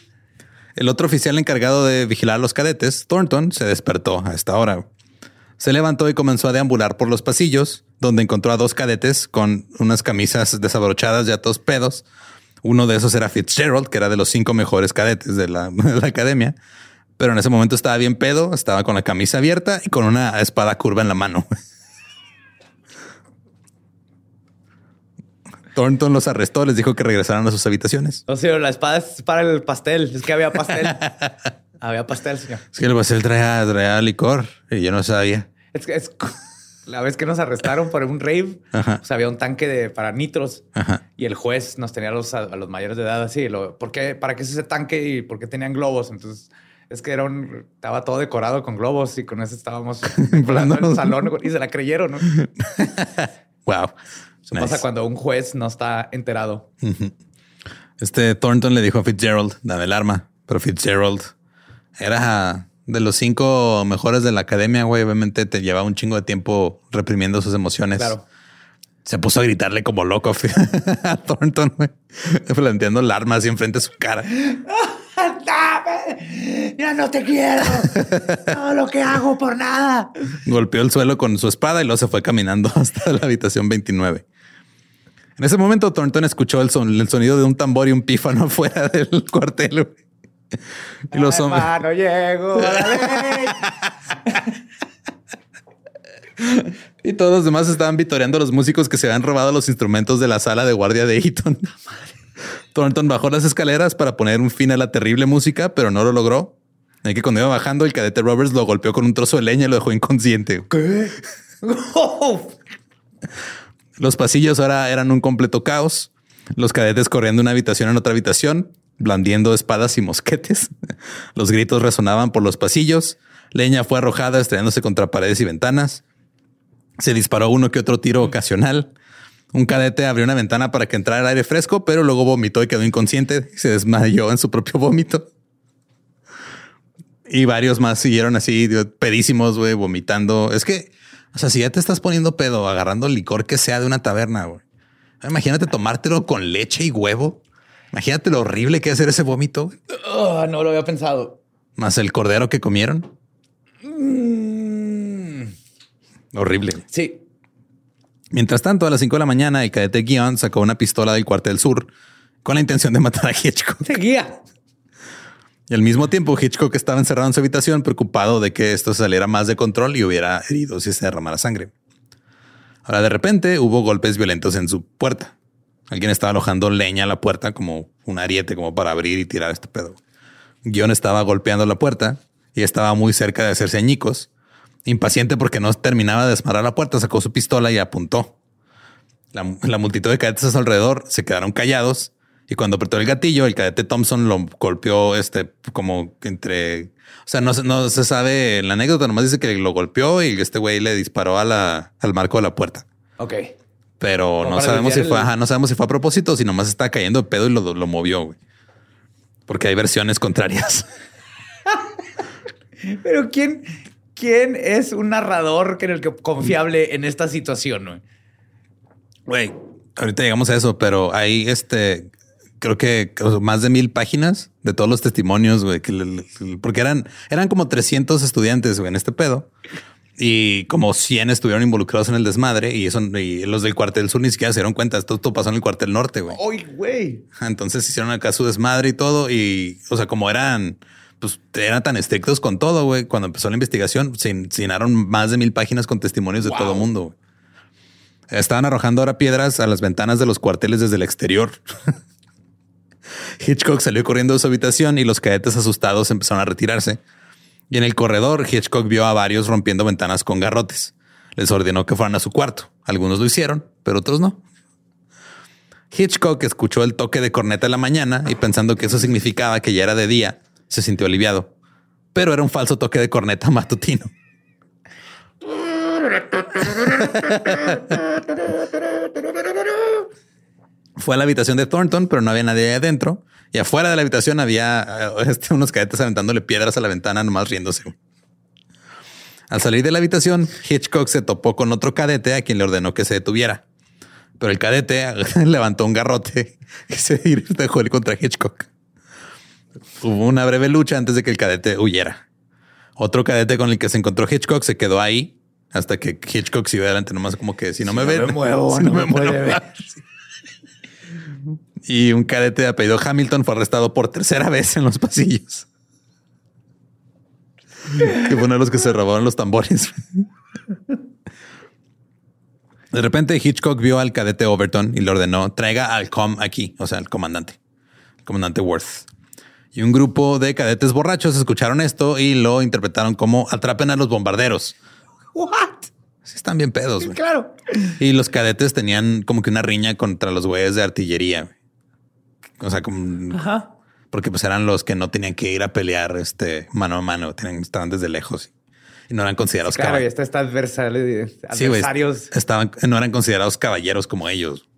El otro oficial encargado de vigilar a los cadetes, Thornton, se despertó a esta hora. Se levantó y comenzó a deambular por los pasillos, donde encontró a dos cadetes con unas camisas desabrochadas ya todos pedos. Uno de esos era Fitzgerald, que era de los cinco mejores cadetes de la, *laughs* de la academia. Pero en ese momento estaba bien pedo, estaba con la camisa abierta y con una espada curva en la mano. *laughs* Thornton los arrestó, les dijo que regresaran a sus habitaciones. No sé, la espada es para el pastel. Es que había pastel. *laughs* había pastel, señor. Es que el pastel traía, traía licor y yo no sabía. Es que es la vez que nos arrestaron por un rave, Ajá. pues había un tanque de para nitros Ajá. y el juez nos tenía a los, a, los mayores de edad así. Lo, ¿Por qué? ¿Para qué es ese tanque y por qué tenían globos? Entonces Es que era un, estaba todo decorado con globos y con eso estábamos *laughs* Inflando. en el salón y se la creyeron. ¿no? *laughs* Wow. Eso pasa cuando un juez no está enterado. Este Thornton le dijo a Fitzgerald, dame el arma. Pero Fitzgerald era de los cinco mejores de la academia, güey. Obviamente te llevaba un chingo de tiempo reprimiendo sus emociones. Claro. Se puso a gritarle como loco *laughs* a Thornton, güey. Planteando el arma así enfrente de su cara. *laughs* ¡Ya no te quiero! Todo lo que hago por nada. Golpeó el suelo con su espada y luego se fue caminando *laughs* hasta la habitación 29. En ese momento, Thornton escuchó el, son- el sonido de un tambor y un pífano afuera del cuartel. güey. Y los hombres. Hermano, llego a la *laughs* ley. Y todos los demás estaban vitoreando a los músicos que se habían robado los instrumentos de la sala de guardia de Eaton. *laughs* Thornton bajó las escaleras para poner un fin a la terrible música, pero no lo logró. Así que cuando iba bajando, el cadete Roberts lo golpeó con un trozo de leña y lo dejó inconsciente. ¿Qué? *laughs* Los pasillos ahora eran un completo caos. Los cadetes corriendo de una habitación en otra habitación, blandiendo espadas y mosquetes. *laughs* Los gritos resonaban por los pasillos. Leña fue arrojada, estrellándose contra paredes y ventanas. Se disparó uno que otro tiro ocasional. Un cadete abrió una ventana para que entrara el aire fresco, pero luego vomitó y quedó inconsciente. y Se desmayó en su propio vómito. Y varios más siguieron así, pedísimos, güey, vomitando. Es que, o sea, si ya te estás poniendo pedo, agarrando licor que sea de una taberna. Imagínate tomártelo con leche y huevo. Imagínate lo horrible que es hacer ese vómito. Oh, no lo había pensado. Más el cordero que comieron. Mm. Horrible. Sí. Mientras tanto, a las 5 de la mañana, el cadete Guion sacó una pistola del cuartel sur con la intención de matar a Hitchcock. Seguía. Y al mismo tiempo, Hitchcock estaba encerrado en su habitación, preocupado de que esto saliera más de control y hubiera herido si se derramara sangre. Ahora, de repente, hubo golpes violentos en su puerta. Alguien estaba alojando leña a la puerta como un ariete, como para abrir y tirar este pedo. Guion estaba golpeando la puerta y estaba muy cerca de hacerse añicos. Impaciente porque no terminaba de desmarar la puerta, sacó su pistola y apuntó. La, multitud de cadetes a su alrededor se quedaron callados y cuando apretó el gatillo, el cadete Thompson lo golpeó este como entre, o sea, no, no se sabe la anécdota, nomás dice que lo golpeó y este güey le disparó a la, al marco de la puerta. Ok. Pero no sabemos si fue, el- ajá, no sabemos si fue a propósito si nomás está cayendo de pedo y lo, lo movió, güey. Porque hay versiones contrarias. *laughs* Pero ¿quién, quién es un narrador que en el que confiable en esta situación? güey? Güey, ahorita llegamos a eso, pero hay este, creo que más de mil páginas de todos los testimonios, güey, que porque eran, eran como 300 estudiantes güey, en este pedo. Y como 100 estuvieron involucrados en el desmadre y eso y los del cuartel sur ni siquiera se dieron cuenta. Esto, esto pasó en el cuartel norte, güey. ¡Ay, güey! Entonces hicieron acá su desmadre y todo. Y, o sea, como eran, pues eran tan estrictos con todo, güey. Cuando empezó la investigación, se llenaron más de mil páginas con testimonios de todo mundo. güey. Estaban arrojando ahora piedras a las ventanas de los cuarteles desde el exterior. *laughs* Hitchcock salió corriendo de su habitación y los cadetes asustados empezaron a retirarse. Y en el corredor, Hitchcock vio a varios rompiendo ventanas con garrotes. Les ordenó que fueran a su cuarto. Algunos lo hicieron, pero otros no. Hitchcock escuchó el toque de corneta en la mañana y pensando que eso significaba que ya era de día, se sintió aliviado. Pero era un falso toque de corneta *laughs* matutino. Fue a la habitación de Thornton, pero no había nadie adentro. Y afuera de la habitación había eh, este, unos cadetes aventándole piedras a la ventana, nomás riéndose. Al salir de la habitación, Hitchcock se topó con otro cadete a quien le ordenó que se detuviera. Pero el cadete *laughs* levantó un garrote y se *laughs* dejó él contra Hitchcock. Hubo una breve lucha antes de que el cadete huyera. Otro cadete con el que se encontró Hitchcock se quedó ahí hasta que Hitchcock siguió adelante, nomás como que si no me no ven, me muevo, *laughs* si no me puede muevo. ver. Y un cadete de apellido Hamilton fue arrestado por tercera vez en los pasillos. que fue uno de los que se robaron los tambores. De repente Hitchcock vio al cadete Overton y le ordenó traiga al com aquí, o sea, al comandante, el comandante Worth. Y un grupo de cadetes borrachos escucharon esto y lo interpretaron como atrapen a los bombarderos. What? Sí, están bien pedos. Claro. Y los cadetes tenían como que una riña contra los güeyes de artillería. O sea, como Ajá. porque pues eran los que no tenían que ir a pelear este mano a mano, tenían, estaban desde lejos y no eran considerados Claro, y caballeros. está esta adversari- Sí, adversarios. estaban, no eran considerados caballeros como ellos.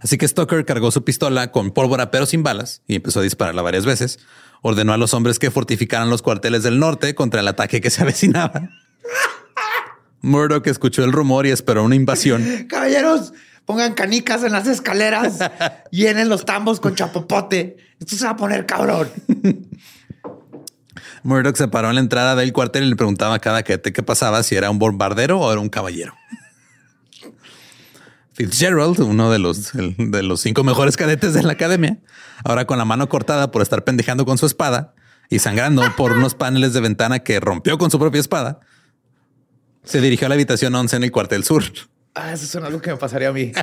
Así que Stoker cargó su pistola con pólvora pero sin balas y empezó a dispararla varias veces. Ordenó a los hombres que fortificaran los cuarteles del norte contra el ataque que se *laughs* avecinaba. Murdoch escuchó el rumor y esperó una invasión. *laughs* Caballeros, pongan canicas en las escaleras, *laughs* llenen los tambos con chapopote. Esto se va a poner cabrón. *laughs* Murdoch se paró en la entrada del cuartel y le preguntaba a cada cadete qué pasaba, si era un bombardero o era un caballero. *laughs* Fitzgerald, uno de los, el- de los cinco mejores cadetes de la academia, ahora con la mano cortada por estar pendejando con su espada y sangrando por unos paneles de ventana que rompió con su propia espada, se dirigió a la habitación 11 en el cuartel sur. Ah, eso es algo que me pasaría a mí. *laughs*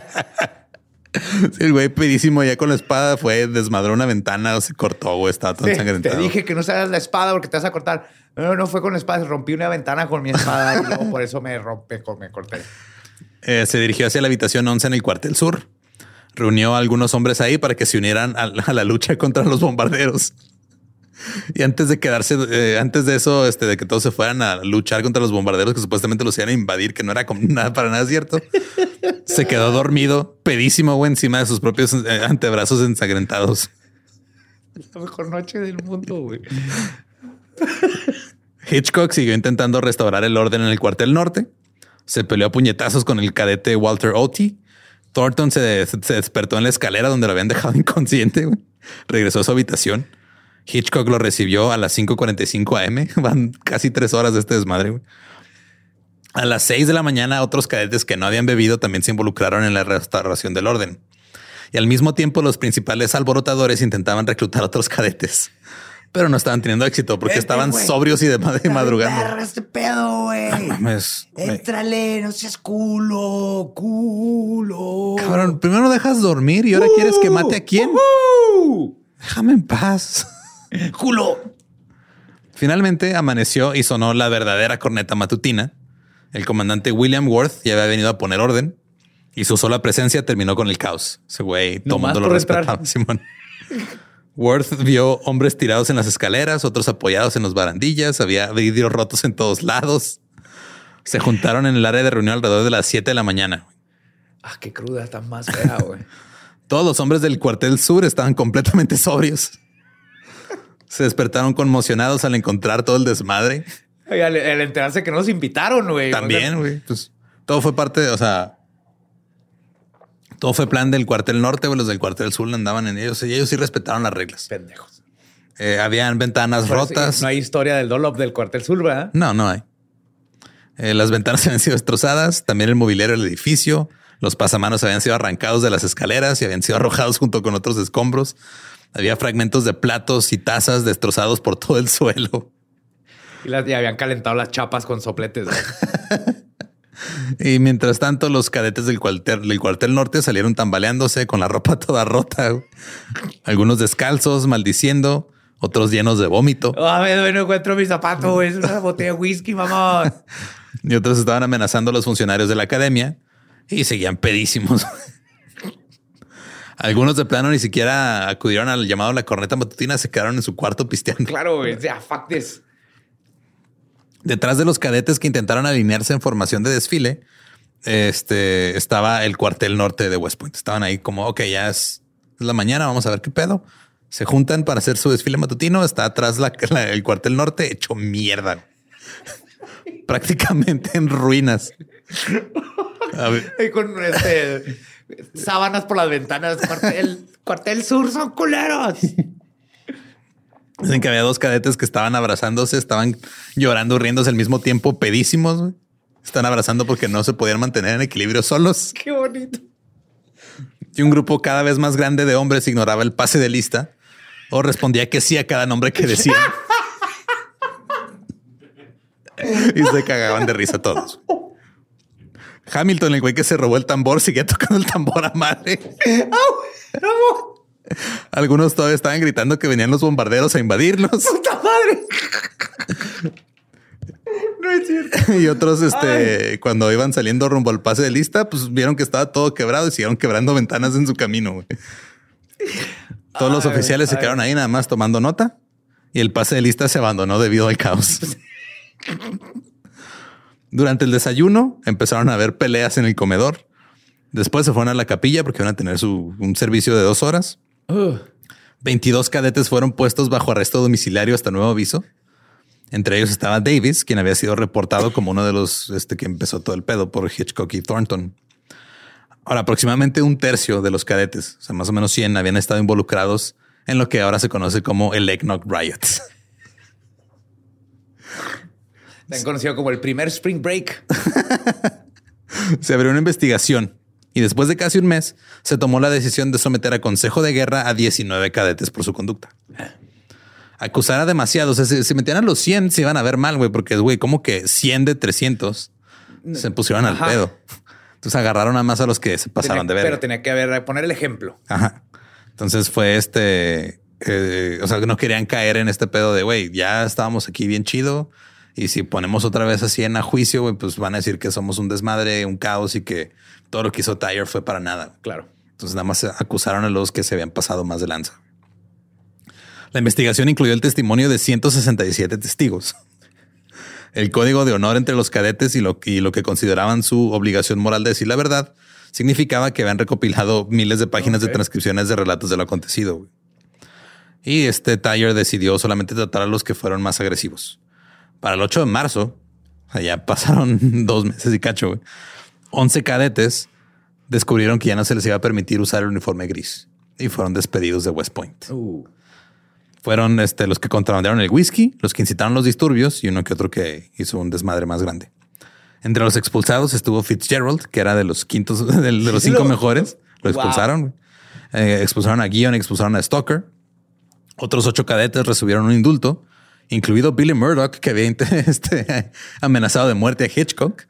Sí, el güey pedísimo ya con la espada fue, desmadró una ventana o se cortó o estaba todo Sí, ensangrentado. te dije que no usaras la espada porque te vas a cortar. No, no fue con la espada, rompí una ventana con mi espada y luego por eso me rompe, me corté. Eh, se dirigió hacia la habitación 11 en el cuartel sur. Reunió a algunos hombres ahí para que se unieran a la lucha contra los bombarderos. Y antes de quedarse, eh, antes de eso, este, de que todos se fueran a luchar contra los bombarderos que supuestamente los iban a invadir, que no era como *laughs* nada para nada cierto, se quedó dormido, pedísimo, güey, encima de sus propios eh, antebrazos ensangrentados. La mejor noche del mundo, güey. Hitchcock siguió intentando restaurar el orden en el cuartel norte. Se peleó a puñetazos con el cadete Walter Oaty. Thornton se, se despertó en la escalera donde lo habían dejado *laughs* inconsciente. güey. Regresó a su habitación. Hitchcock lo recibió a las 5:45 am. *laughs* Van casi tres horas de este desmadre. güey. A las 6 de la mañana, otros cadetes que no habían bebido también se involucraron en la restauración del orden. Y al mismo tiempo, los principales alborotadores intentaban reclutar a otros cadetes, pero no estaban teniendo éxito porque estaban sobrios y de, madrugando. Este pedo, güey. Mames. Éntrale, no seas culo, culo. Cabrón, primero dejas dormir y ahora quieres que mate a quién? Uh, Déjame en paz. Culo. Finalmente amaneció y sonó la verdadera corneta matutina. El comandante William Worth ya había venido a poner orden y su sola presencia terminó con el caos. Ese güey, todo mundo lo respetaba, Simón. Worth vio hombres tirados en las escaleras, otros apoyados en las barandillas, había vidrios rotos en todos lados. Se juntaron en el área de reunión alrededor de las 7 de la mañana. Ah, qué cruda, está más fea, güey. *laughs* Todos los hombres del cuartel sur estaban completamente sobrios. Se despertaron conmocionados al encontrar todo el desmadre. Oye, al, al enterarse que no nos invitaron, güey. También, güey. Pues todo fue parte, de, o sea, todo fue plan del cuartel norte, güey. Los del cuartel sur andaban en ellos y ellos sí respetaron las reglas. Pendejos. Eh, habían ventanas rotas. No hay historia del Dolop del cuartel sur, ¿verdad? No, no hay. Eh, las ventanas *laughs* habían sido destrozadas, también el mobiliario del edificio, los pasamanos habían sido arrancados de las escaleras y habían sido arrojados junto con otros escombros. Había fragmentos de platos y tazas destrozados por todo el suelo. Y, las, y habían calentado las chapas con sopletes. *laughs* Y mientras tanto, los cadetes del cuartel, del cuartel norte salieron tambaleándose con la ropa toda rota. Algunos descalzos, maldiciendo, otros llenos de vómito A ver, no encuentro mi zapato. Es una botella de whisky, mamá. *laughs* y otros estaban amenazando a los funcionarios de la academia y seguían pedísimos. Algunos de plano ni siquiera acudieron al llamado a la corneta matutina, se quedaron en su cuarto pisteando. Claro, güey. Ya, fuck this. Detrás de los cadetes que intentaron alinearse en formación de desfile, este estaba el cuartel norte de West Point. Estaban ahí como, ok, ya es, la mañana, vamos a ver qué pedo. Se juntan para hacer su desfile matutino. Está atrás la- la- el cuartel norte hecho mierda. *laughs* Prácticamente en ruinas. *laughs* A ver, con este, sábanas por las ventanas. Cuartel, *laughs* cuartel sur son culeros. Dicen que había dos cadetes que estaban abrazándose, estaban llorando, riéndose al mismo tiempo, pedísimos. Están abrazando porque no se podían mantener en equilibrio solos. Qué bonito. Y un grupo cada vez más grande de hombres ignoraba el pase de lista o respondía que sí a cada nombre que decían. *laughs* y se cagaban de risa todos. Hamilton, el güey que se robó el tambor, seguía tocando el tambor a madre. *laughs* Algunos todavía estaban gritando que venían los bombarderos a invadirlos. *laughs* ¡Puta madre! No es cierto. *laughs* y otros, este, cuando iban saliendo rumbo al pase de lista, pues vieron que estaba todo quebrado y siguieron quebrando ventanas en su camino. güey. Todos los oficiales se quedaron ahí nada más tomando nota y el pase de lista se abandonó debido al caos. Durante el desayuno empezaron a haber peleas en el comedor. Después se fueron a la capilla porque iban a tener su, un servicio de dos horas. 22 cadetes fueron puestos bajo arresto domiciliario hasta nuevo aviso. Entre ellos estaba Davis, quien había sido reportado como uno de los este, que empezó todo el pedo por Hitchcock y Thornton. Ahora, aproximadamente un tercio de los cadetes, o sea, más o menos 100, habían estado involucrados en lo que ahora se conoce como el Eggnog Riots. Tan conocido como el primer Spring Break. *laughs* se abrió una investigación y después de casi un mes se tomó la decisión de someter a consejo de guerra a 19 cadetes por su conducta. Acusar a demasiados. O sea, si, si metían a los 100 se iban a ver mal, güey, porque, güey, como que 100 de 300 se pusieron al pedo. Entonces agarraron nada más a los que se pasaron Tenía- de ver. Pero tenía que haber, poner el ejemplo. Ajá. Entonces fue este, eh, o sea, que no querían caer en este pedo de, güey, ya estábamos aquí bien chido. Y si ponemos otra vez así en a juicio, güey, pues van a decir que somos un desmadre, un caos y que todo lo que hizo Tyre fue para nada. Claro. Entonces nada más acusaron a los que se habían pasado más de lanza. La investigación incluyó el testimonio de 167 testigos. El código de honor entre los cadetes y lo, y lo que consideraban su obligación moral de decir la verdad significaba que habían recopilado miles de páginas de transcripciones de relatos de lo acontecido. Y este Tyre decidió solamente tratar a los que fueron más agresivos. Para el 8 de marzo, *laughs* ya pasaron *laughs* dos meses y cacho, güey, 11 cadetes descubrieron que ya no se les iba a permitir usar el uniforme gris y fueron despedidos de West Point. Fueron este, los que contrabandearon el whisky, los que incitaron los disturbios y uno que otro que hizo un desmadre más grande. Entre los expulsados estuvo Fitzgerald, que era de los quintos, *laughs* de, de los cinco Lo- mejores. Lo Wow. expulsaron. Eh, expulsaron a Guion, expulsaron a Stalker. Otros ocho cadetes recibieron un indulto, incluido Billy Murdoch, que había *laughs* este, amenazado de muerte a Hitchcock.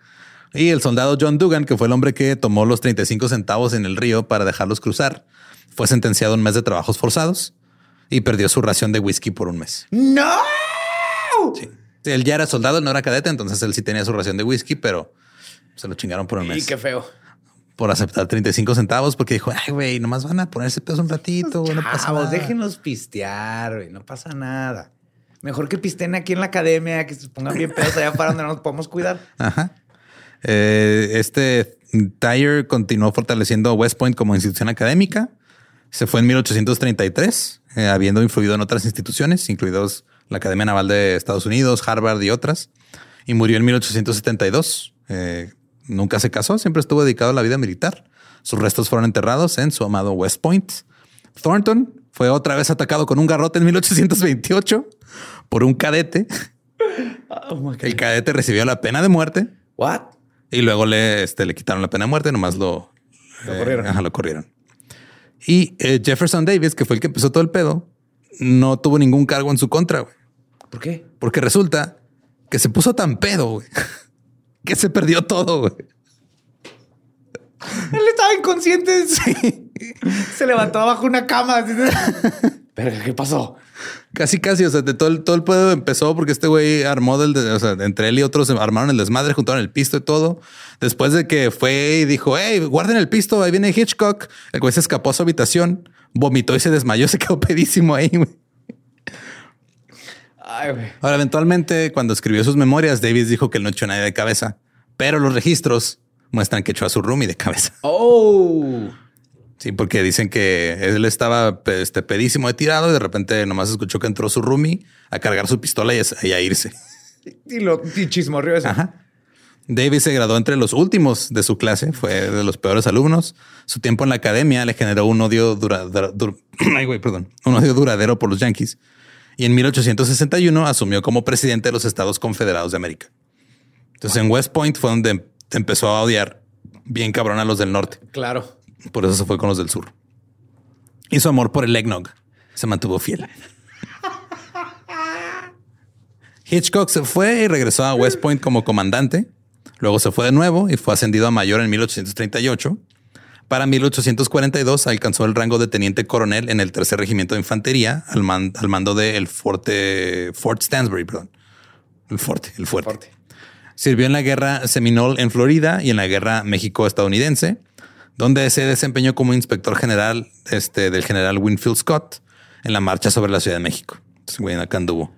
Y el soldado John Dugan, que fue el hombre que tomó los 35 centavos en el río para dejarlos cruzar, fue sentenciado a un mes de trabajos forzados y perdió su ración de whisky por un mes. ¡No! Sí. Él ya era soldado, él no era cadete, entonces él sí tenía su ración de whisky, pero se lo chingaron por un Y mes qué feo. por aceptar 35 centavos porque dijo, ay, güey, nomás van a ponerse peso un ratito, güey, no pasa Chavos, nada. déjenlos pistear, güey. No pasa nada. Mejor que pisteen aquí en la academia, que se pongan bien pedos allá para donde nos podemos cuidar. Ajá. Eh, este Tyre continuó fortaleciendo West Point como institución académica. Se fue en 1833, eh, habiendo influido en otras instituciones, incluidos la Academia Naval de Estados Unidos, Harvard y otras. Y murió en 1872. Eh, nunca se casó, siempre estuvo dedicado a la vida militar. Sus restos fueron enterrados en su amado West Point. Thornton fue otra vez atacado con un garrote en 1828 por un cadete. *laughs* El cadete recibió la pena de muerte. What? Y luego le, este, le quitaron la pena de muerte, nomás lo, Lo eh, corrieron. ajá, lo corrieron. Y eh, Jefferson Davis, que fue el que empezó todo el pedo, no tuvo ningún cargo en su contra, güey. ¿Por qué? Porque resulta que se puso tan pedo, güey, *laughs* que se perdió todo, güey. Él estaba inconsciente. *laughs* Sí. Se levantó bajo una cama. Verga, ¿qué pasó? Casi, casi, o sea, de todo el, todo el pedo empezó porque este güey armó del, de- o sea, entre él y otros armaron el desmadre, juntaron el pisto y todo. Después de que fue y dijo, hey, guarden el pisto, ahí viene Hitchcock. El güey se escapó a su habitación, vomitó y se desmayó, *laughs* se quedó pedísimo ahí, güey. Ay, güey. Ahora, eventualmente, cuando escribió sus memorias, Davis dijo que él no echó nadie de cabeza, pero los registros muestran que echó a su roomie de cabeza. Oh. Sí, porque dicen que él estaba este, pedísimo de tirado y de repente nomás escuchó que entró su roomie a cargar su pistola y a- irse. *laughs* Y lo y chismorrió eso. Ajá. Davis se graduó entre los últimos de su clase, fue de los peores alumnos. Su tiempo en la academia le generó un odio dura- dura- dur- *clears throat* Ay, güey, perdón, un odio duradero por los Yankees. Y en 1861 asumió como presidente de los Estados Confederados de América. Entonces en West Point fue donde empezó a odiar bien cabrón a los del norte. Claro. Por eso se fue con los del sur. Y su amor por el eggnog se mantuvo fiel. Hitchcock se fue y regresó a West Point como comandante. Luego se fue de nuevo y fue ascendido a mayor en 1838. Para 1842 alcanzó el rango de teniente coronel en el tercer regimiento de infantería al, man- al mando del fuerte Fort Stansbury, perdón. El fuerte, el fuerte. Fuerte. Sirvió en la guerra Seminole en Florida y en la guerra México-estadounidense. Donde se desempeñó como inspector general este, del general Winfield Scott en la marcha sobre la Ciudad de México. Entonces, acá anduvo.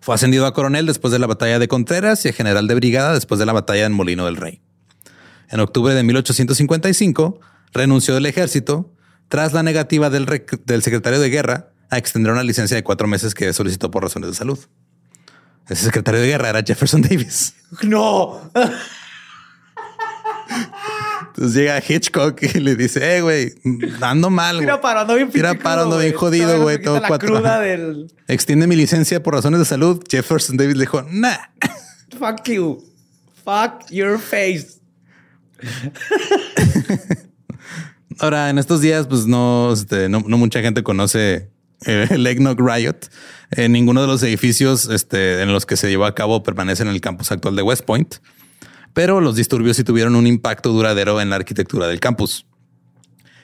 Fue ascendido a coronel después de la batalla de Contreras y a general de brigada después de la batalla en Molino del Rey. En octubre de 1855 renunció del ejército tras la negativa del, del secretario de guerra a extender una licencia de cuatro meses que solicitó por razones de salud. Ese secretario de guerra era Jefferson Davis. No. Entonces llega Hitchcock y le dice, eh, güey, ando mal. Tira güey. paro, ando bien Tira paro, ando bien jodido, güey. Todo la cuatro. cruda *laughs* del Extiende mi licencia por razones de salud. Jefferson Davis le dijo, nah. fuck you. Fuck your face. *laughs* Ahora, en estos días, pues no, este, no, no mucha gente conoce eh, el Eggnog Riot. En ninguno de los edificios este, en los que se llevó a cabo permanecen en el campus actual de West Point, pero los disturbios sí tuvieron un impacto duradero en la arquitectura del campus.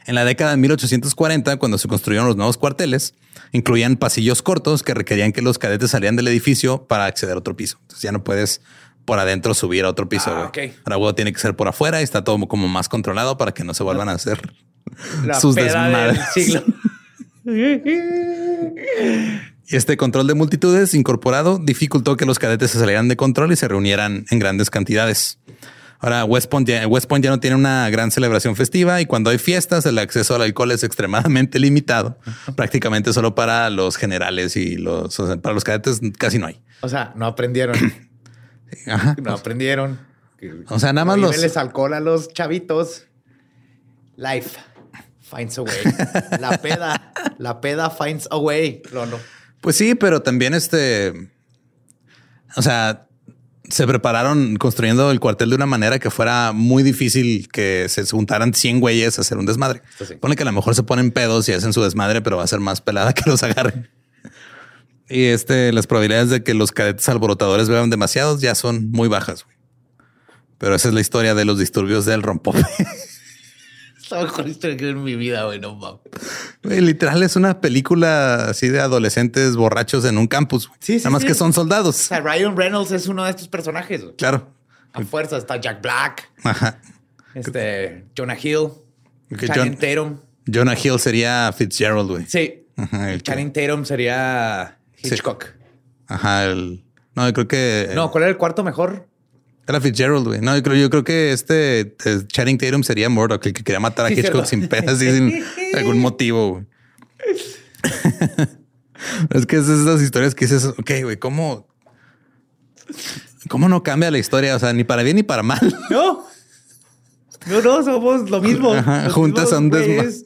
En la década de 1840, cuando se construyeron los nuevos cuarteles, incluían pasillos cortos que requerían que los cadetes salieran del edificio para acceder a otro piso. Entonces ya no puedes por adentro subir a otro piso. Ah, güey. ok. Ahora huevo tiene que ser por afuera y está todo como más controlado para que no se vuelvan a hacer La sus del desmadres. siglo. *laughs* *laughs* Y este control de multitudes incorporado dificultó que los cadetes se salieran de control y se reunieran en grandes cantidades. Ahora, West Point, ya, West Point ya no tiene una gran celebración festiva y cuando hay fiestas el acceso al alcohol es extremadamente *laughs* limitado, prácticamente solo para los generales y los o sea, para los cadetes casi no hay. O sea, no aprendieron. *clears throat* Ajá. No aprendieron. O sea, nada más los- les alcohol a los chavitos. Life finds a way. *laughs* La peda. La peda finds a way. No, no. Pues sí, pero también este, o sea, se prepararon construyendo el cuartel de una manera que fuera muy difícil que se juntaran 100 güeyes a hacer un desmadre. Sí. Pone que a lo mejor se ponen pedos y hacen su desmadre, pero va a ser más pelada que los agarren. Y este, las probabilidades de que los cadetes alborotadores beban demasiados ya son muy bajas. güey. Pero esa es la historia de los disturbios del rompope. *laughs* La mejor historia que he en mi vida, güey. No mames. Literal es una película así de adolescentes borrachos en un campus. Sí, sí, Nada más sí. que son soldados. O sea, Ryan Reynolds es uno de estos personajes. Claro. A fuerza está Jack Black, Ajá. este, Jonah Hill, Channing John- Tatum. Jonah Hill sería Fitzgerald, güey. Sí. Ajá, el que- Channing Tatum sería Hitchcock. Ajá, el. No, yo creo que. No, ¿cuál era el cuarto mejor? Era Fitzgerald, güey. No, yo creo, yo creo que este eh, Channing Tatum sería Murdoch, el que quería matar a Sí, Hitchcock sin pedas *laughs* y sin *laughs* algún motivo, güey. *laughs* es que es esas historias que dices, ok, güey, ¿cómo? ¿Cómo no cambia la historia? O sea, ni para bien ni para mal. No. No, no, somos lo mismo. Ajá, juntas mismos a un desma- güeyes.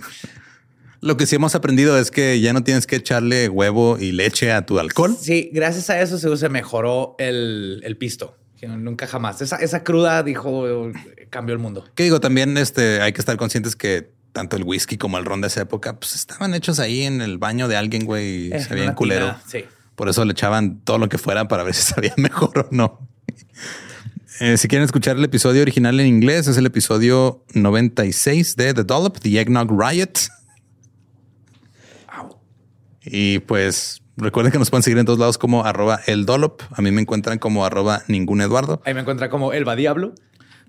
Lo que sí hemos aprendido es que ya no tienes que echarle huevo y leche a tu alcohol. Sí, gracias a eso se, se mejoró el, el pisto. Nunca jamás. Esa, esa cruda dijo, cambió el mundo. Que digo, también este, hay que estar conscientes que tanto el whisky como el ron de esa época, pues estaban hechos ahí en el baño de alguien, güey, y se veían una culero. tina, sí. Por eso le echaban todo lo que fuera para ver si sabía *laughs* mejor o no. Eh, si quieren escuchar el episodio original en inglés, es el episodio 96 de The Dollop, The Eggnog Riot. Y pues recuerden que nos pueden seguir en todos lados como arroba el Dollop. A mí me encuentran como arroba ningún Eduardo. Ahí me encuentra como Elba Diablo.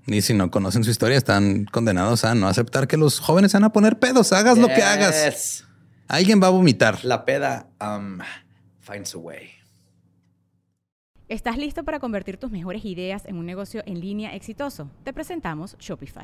Y si no conocen su historia, están condenados a no aceptar que los jóvenes se van a poner pedos. Hagas lo que hagas. Alguien va a vomitar. La peda um, finds a way. ¿Estás listo para convertir tus mejores ideas en un negocio en línea exitoso? Te presentamos Shopify.